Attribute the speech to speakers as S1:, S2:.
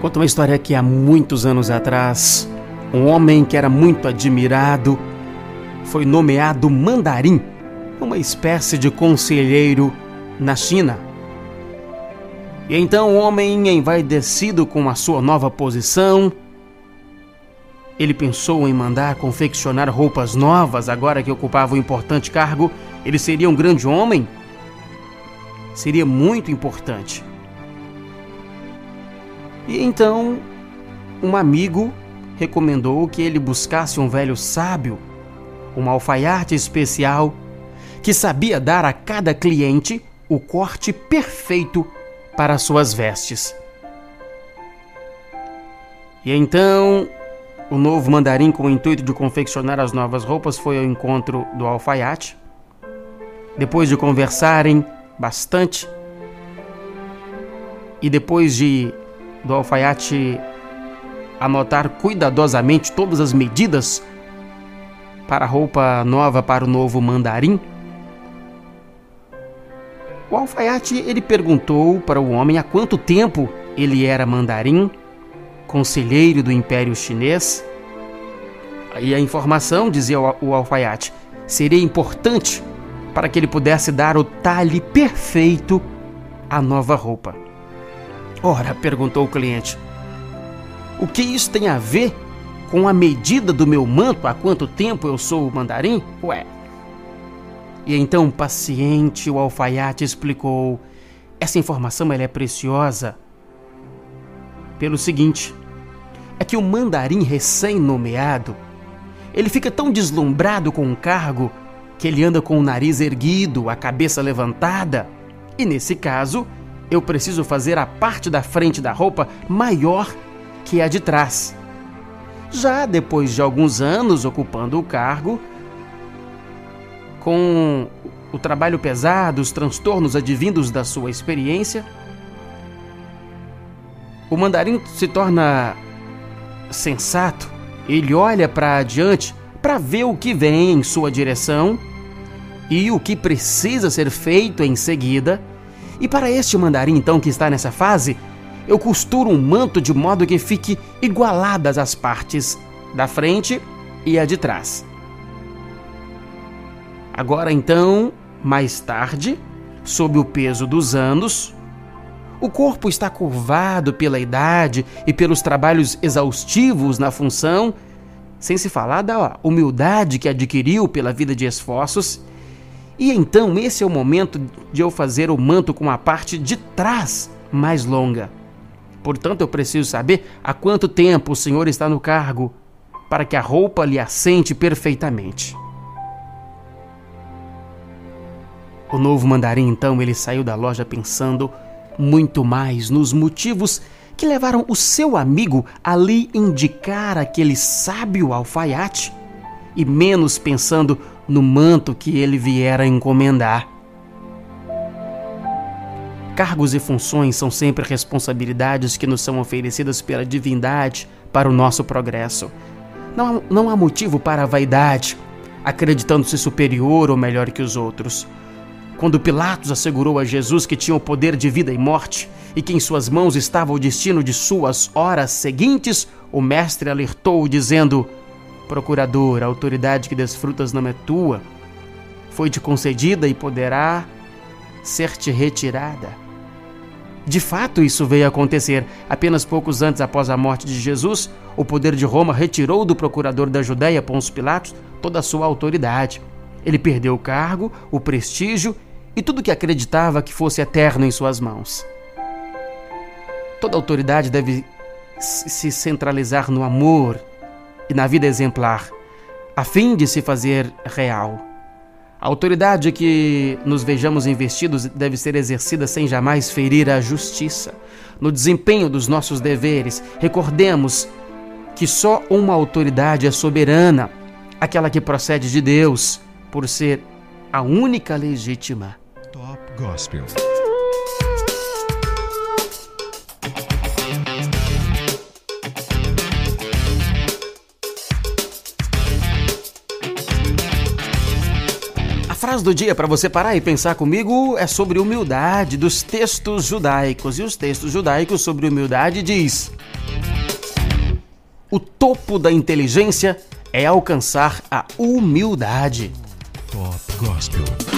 S1: Conta uma história que há muitos anos atrás, um homem que era muito admirado foi nomeado mandarim, uma espécie de conselheiro na China. E então o homem, envaidecido com a sua nova posição, ele pensou em mandar confeccionar roupas novas agora que ocupava um importante cargo. Ele seria um grande homem? Seria muito importante. E então, um amigo recomendou que ele buscasse um velho sábio, um alfaiate especial, que sabia dar a cada cliente o corte perfeito para suas vestes. E então, o novo mandarim, com o intuito de confeccionar as novas roupas, foi ao encontro do alfaiate. Depois de conversarem bastante, e depois de do alfaiate anotar cuidadosamente todas as medidas para a roupa nova para o novo mandarim, o alfaiate ele perguntou para o homem há quanto tempo ele era mandarim, conselheiro do Império Chinês. E a informação, dizia o alfaiate, seria importante para que ele pudesse dar o talhe perfeito à nova roupa. Ora, perguntou o cliente, o que isso tem a ver com a medida do meu manto? Há quanto tempo eu sou o mandarim? Ué. E então, paciente, o alfaiate explicou: essa informação ela é preciosa pelo seguinte: é que o mandarim recém-nomeado ele fica tão deslumbrado com o cargo que ele anda com o nariz erguido, a cabeça levantada, e nesse caso, eu preciso fazer a parte da frente da roupa maior que a de trás. Já depois de alguns anos ocupando o cargo, com o trabalho pesado, os transtornos advindos da sua experiência, o mandarim se torna sensato. Ele olha para adiante para ver o que vem em sua direção e o que precisa ser feito em seguida e para este mandarim, então, que está nessa fase, eu costuro um manto de modo que fique igualadas as partes da frente e a de trás. Agora, então, mais tarde, sob o peso dos anos, o corpo está curvado pela idade e pelos trabalhos exaustivos na função, sem se falar da humildade que adquiriu pela vida de esforços e então esse é o momento de eu fazer o manto com a parte de trás mais longa. Portanto, eu preciso saber há quanto tempo o Senhor está no cargo para que a roupa lhe assente perfeitamente. O novo mandarim então ele saiu da loja pensando muito mais nos motivos que levaram o seu amigo a lhe indicar aquele sábio alfaiate e menos pensando no manto que ele viera encomendar. Cargos e funções são sempre responsabilidades que nos são oferecidas pela divindade para o nosso progresso. Não, não há motivo para a vaidade, acreditando-se superior ou melhor que os outros. Quando Pilatos assegurou a Jesus que tinha o poder de vida e morte e que em suas mãos estava o destino de suas horas seguintes, o mestre alertou, dizendo: Procurador, a autoridade que desfrutas não é tua, foi-te concedida e poderá ser-te retirada. De fato, isso veio acontecer. Apenas poucos antes após a morte de Jesus, o poder de Roma retirou do procurador da Judéia, Pôncio Pilatos, toda a sua autoridade. Ele perdeu o cargo, o prestígio e tudo que acreditava que fosse eterno em suas mãos. Toda autoridade deve se centralizar no amor, e na vida exemplar, a fim de se fazer real. A autoridade que nos vejamos investidos deve ser exercida sem jamais ferir a justiça. No desempenho dos nossos deveres, recordemos que só uma autoridade é soberana, aquela que procede de Deus, por ser a única legítima. Top Gospel. frase do dia para você parar e pensar comigo é sobre humildade dos textos judaicos. E os textos judaicos sobre humildade diz: O topo da inteligência é alcançar a humildade.
S2: Top Gospel.